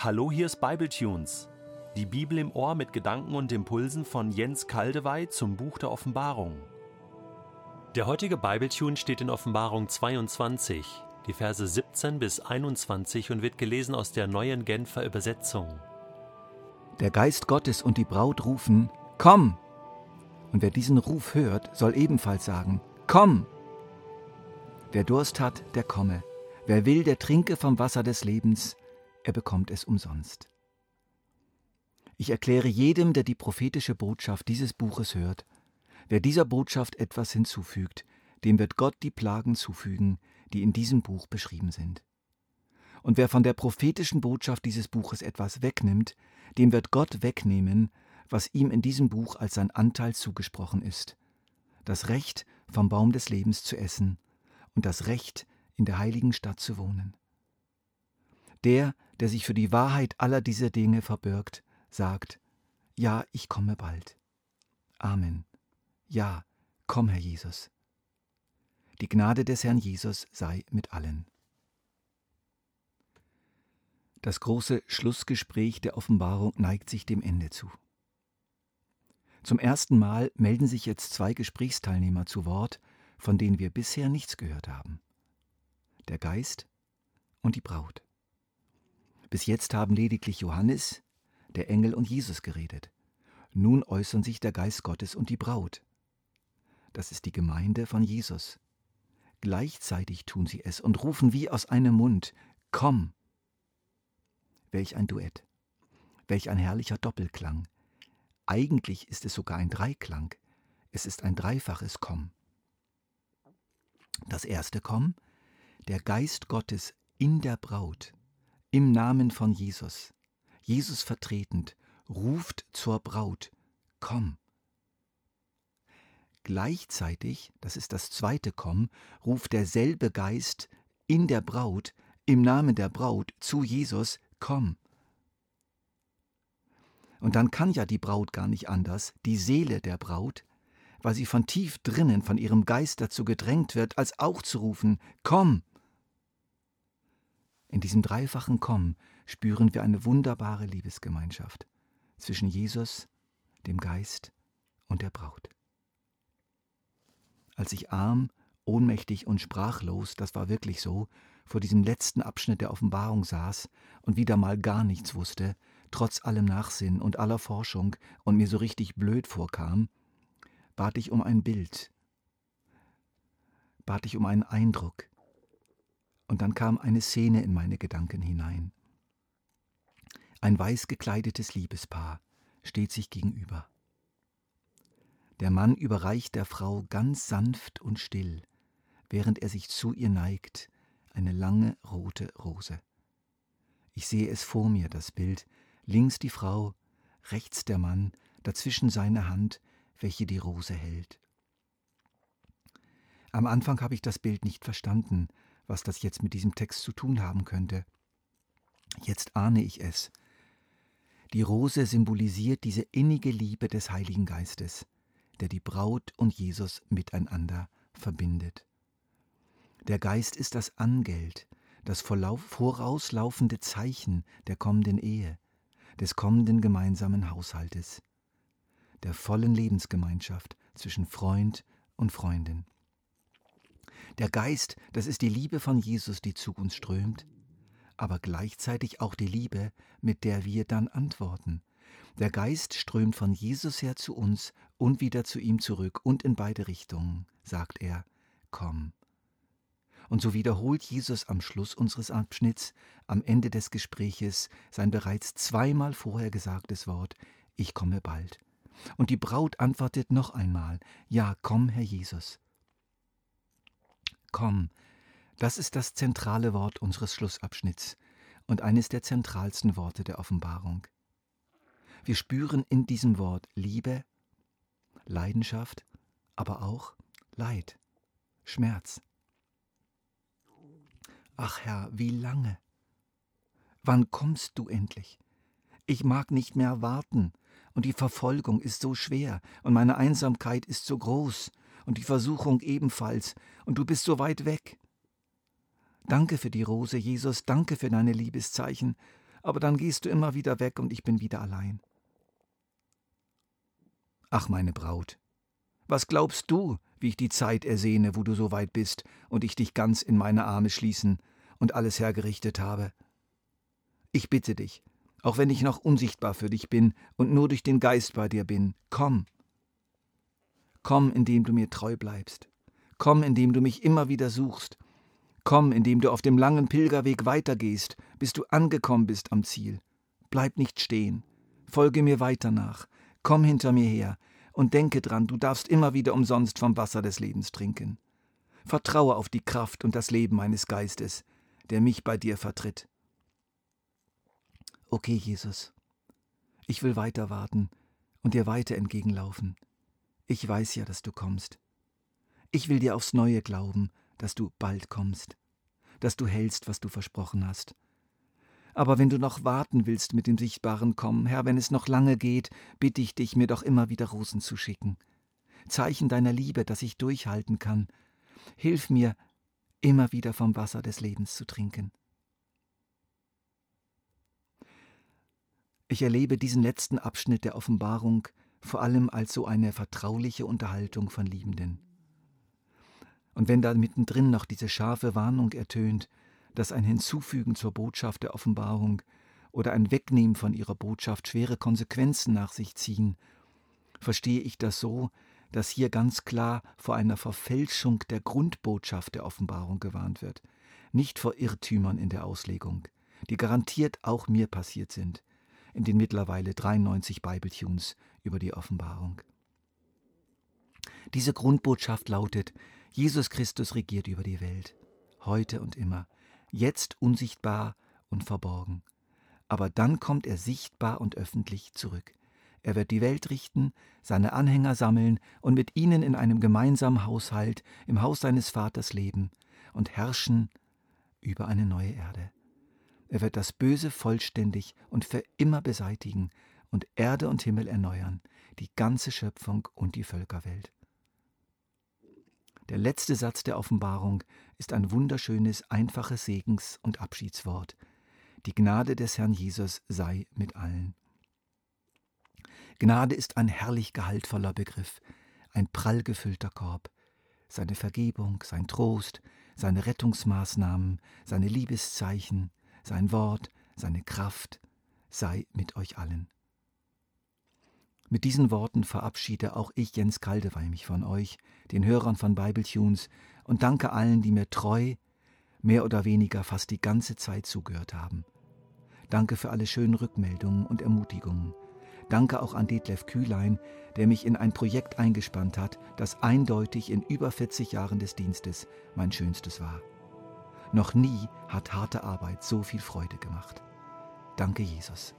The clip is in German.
Hallo, hier ist Bibletunes. Die Bibel im Ohr mit Gedanken und Impulsen von Jens Kaldewey zum Buch der Offenbarung. Der heutige Bibletune steht in Offenbarung 22, die Verse 17 bis 21 und wird gelesen aus der neuen Genfer Übersetzung. Der Geist Gottes und die Braut rufen, Komm! Und wer diesen Ruf hört, soll ebenfalls sagen, Komm! Wer Durst hat, der komme. Wer will, der trinke vom Wasser des Lebens er bekommt es umsonst. Ich erkläre jedem, der die prophetische Botschaft dieses Buches hört, wer dieser Botschaft etwas hinzufügt, dem wird Gott die Plagen zufügen, die in diesem Buch beschrieben sind. Und wer von der prophetischen Botschaft dieses Buches etwas wegnimmt, dem wird Gott wegnehmen, was ihm in diesem Buch als sein Anteil zugesprochen ist, das Recht vom Baum des Lebens zu essen und das Recht in der heiligen Stadt zu wohnen. Der, der sich für die Wahrheit aller dieser Dinge verbirgt, sagt, ja, ich komme bald. Amen. Ja, komm, Herr Jesus. Die Gnade des Herrn Jesus sei mit allen. Das große Schlussgespräch der Offenbarung neigt sich dem Ende zu. Zum ersten Mal melden sich jetzt zwei Gesprächsteilnehmer zu Wort, von denen wir bisher nichts gehört haben. Der Geist und die Braut. Bis jetzt haben lediglich Johannes, der Engel und Jesus geredet. Nun äußern sich der Geist Gottes und die Braut. Das ist die Gemeinde von Jesus. Gleichzeitig tun sie es und rufen wie aus einem Mund, Komm! Welch ein Duett, welch ein herrlicher Doppelklang. Eigentlich ist es sogar ein Dreiklang, es ist ein dreifaches Komm. Das erste Komm, der Geist Gottes in der Braut, im Namen von Jesus, Jesus vertretend, ruft zur Braut, komm. Gleichzeitig, das ist das zweite Komm, ruft derselbe Geist in der Braut, im Namen der Braut zu Jesus, komm. Und dann kann ja die Braut gar nicht anders, die Seele der Braut, weil sie von tief drinnen von ihrem Geist dazu gedrängt wird, als auch zu rufen, komm. In diesem dreifachen Kommen spüren wir eine wunderbare Liebesgemeinschaft zwischen Jesus, dem Geist und der Braut. Als ich arm, ohnmächtig und sprachlos, das war wirklich so, vor diesem letzten Abschnitt der Offenbarung saß und wieder mal gar nichts wusste, trotz allem Nachsinn und aller Forschung und mir so richtig blöd vorkam, bat ich um ein Bild, bat ich um einen Eindruck, und dann kam eine Szene in meine Gedanken hinein. Ein weiß gekleidetes Liebespaar steht sich gegenüber. Der Mann überreicht der Frau ganz sanft und still, während er sich zu ihr neigt, eine lange rote Rose. Ich sehe es vor mir, das Bild, links die Frau, rechts der Mann, dazwischen seine Hand, welche die Rose hält. Am Anfang habe ich das Bild nicht verstanden, was das jetzt mit diesem Text zu tun haben könnte. Jetzt ahne ich es. Die Rose symbolisiert diese innige Liebe des Heiligen Geistes, der die Braut und Jesus miteinander verbindet. Der Geist ist das Angeld, das vorauslaufende Zeichen der kommenden Ehe, des kommenden gemeinsamen Haushaltes, der vollen Lebensgemeinschaft zwischen Freund und Freundin. Der Geist, das ist die Liebe von Jesus, die zu uns strömt, aber gleichzeitig auch die Liebe, mit der wir dann antworten. Der Geist strömt von Jesus her zu uns und wieder zu ihm zurück und in beide Richtungen, sagt er, komm. Und so wiederholt Jesus am Schluss unseres Abschnitts, am Ende des Gespräches, sein bereits zweimal vorher gesagtes Wort, ich komme bald. Und die Braut antwortet noch einmal, ja, komm, Herr Jesus komm. Das ist das zentrale Wort unseres Schlussabschnitts und eines der zentralsten Worte der Offenbarung. Wir spüren in diesem Wort Liebe, Leidenschaft, aber auch Leid, Schmerz. Ach Herr, wie lange? Wann kommst du endlich? Ich mag nicht mehr warten, und die Verfolgung ist so schwer, und meine Einsamkeit ist so groß, und die Versuchung ebenfalls, und du bist so weit weg. Danke für die Rose, Jesus, danke für deine Liebeszeichen, aber dann gehst du immer wieder weg und ich bin wieder allein. Ach, meine Braut, was glaubst du, wie ich die Zeit ersehne, wo du so weit bist und ich dich ganz in meine Arme schließen und alles hergerichtet habe? Ich bitte dich, auch wenn ich noch unsichtbar für dich bin und nur durch den Geist bei dir bin, komm. Komm, indem du mir treu bleibst. Komm, indem du mich immer wieder suchst. Komm, indem du auf dem langen Pilgerweg weitergehst, bis du angekommen bist am Ziel. Bleib nicht stehen. Folge mir weiter nach. Komm hinter mir her und denke dran, du darfst immer wieder umsonst vom Wasser des Lebens trinken. Vertraue auf die Kraft und das Leben meines Geistes, der mich bei dir vertritt. Okay, Jesus, ich will weiter warten und dir weiter entgegenlaufen. Ich weiß ja, dass du kommst. Ich will dir aufs neue glauben, dass du bald kommst, dass du hältst, was du versprochen hast aber wenn du noch warten willst mit dem sichtbaren Kommen, Herr, wenn es noch lange geht, bitte ich dich, mir doch immer wieder Rosen zu schicken. Zeichen deiner Liebe, dass ich durchhalten kann. Hilf mir, immer wieder vom Wasser des Lebens zu trinken. Ich erlebe diesen letzten Abschnitt der Offenbarung vor allem als so eine vertrauliche Unterhaltung von Liebenden. Und wenn da mittendrin noch diese scharfe Warnung ertönt, dass ein Hinzufügen zur Botschaft der Offenbarung oder ein Wegnehmen von ihrer Botschaft schwere Konsequenzen nach sich ziehen, verstehe ich das so, dass hier ganz klar vor einer Verfälschung der Grundbotschaft der Offenbarung gewarnt wird, nicht vor Irrtümern in der Auslegung, die garantiert auch mir passiert sind, in den mittlerweile 93 Bibletunes über die Offenbarung. Diese Grundbotschaft lautet, Jesus Christus regiert über die Welt, heute und immer, jetzt unsichtbar und verborgen. Aber dann kommt er sichtbar und öffentlich zurück. Er wird die Welt richten, seine Anhänger sammeln und mit ihnen in einem gemeinsamen Haushalt im Haus seines Vaters leben und herrschen über eine neue Erde. Er wird das Böse vollständig und für immer beseitigen und Erde und Himmel erneuern, die ganze Schöpfung und die Völkerwelt. Der letzte Satz der Offenbarung ist ein wunderschönes, einfaches Segens- und Abschiedswort. Die Gnade des Herrn Jesus sei mit allen. Gnade ist ein herrlich gehaltvoller Begriff, ein prall gefüllter Korb. Seine Vergebung, sein Trost, seine Rettungsmaßnahmen, seine Liebeszeichen, sein Wort, seine Kraft sei mit euch allen. Mit diesen Worten verabschiede auch ich, Jens Kaldewey, mich von euch, den Hörern von Bibletunes, und danke allen, die mir treu, mehr oder weniger fast die ganze Zeit zugehört haben. Danke für alle schönen Rückmeldungen und Ermutigungen. Danke auch an Detlef Kühlein, der mich in ein Projekt eingespannt hat, das eindeutig in über 40 Jahren des Dienstes mein schönstes war. Noch nie hat harte Arbeit so viel Freude gemacht. Danke, Jesus.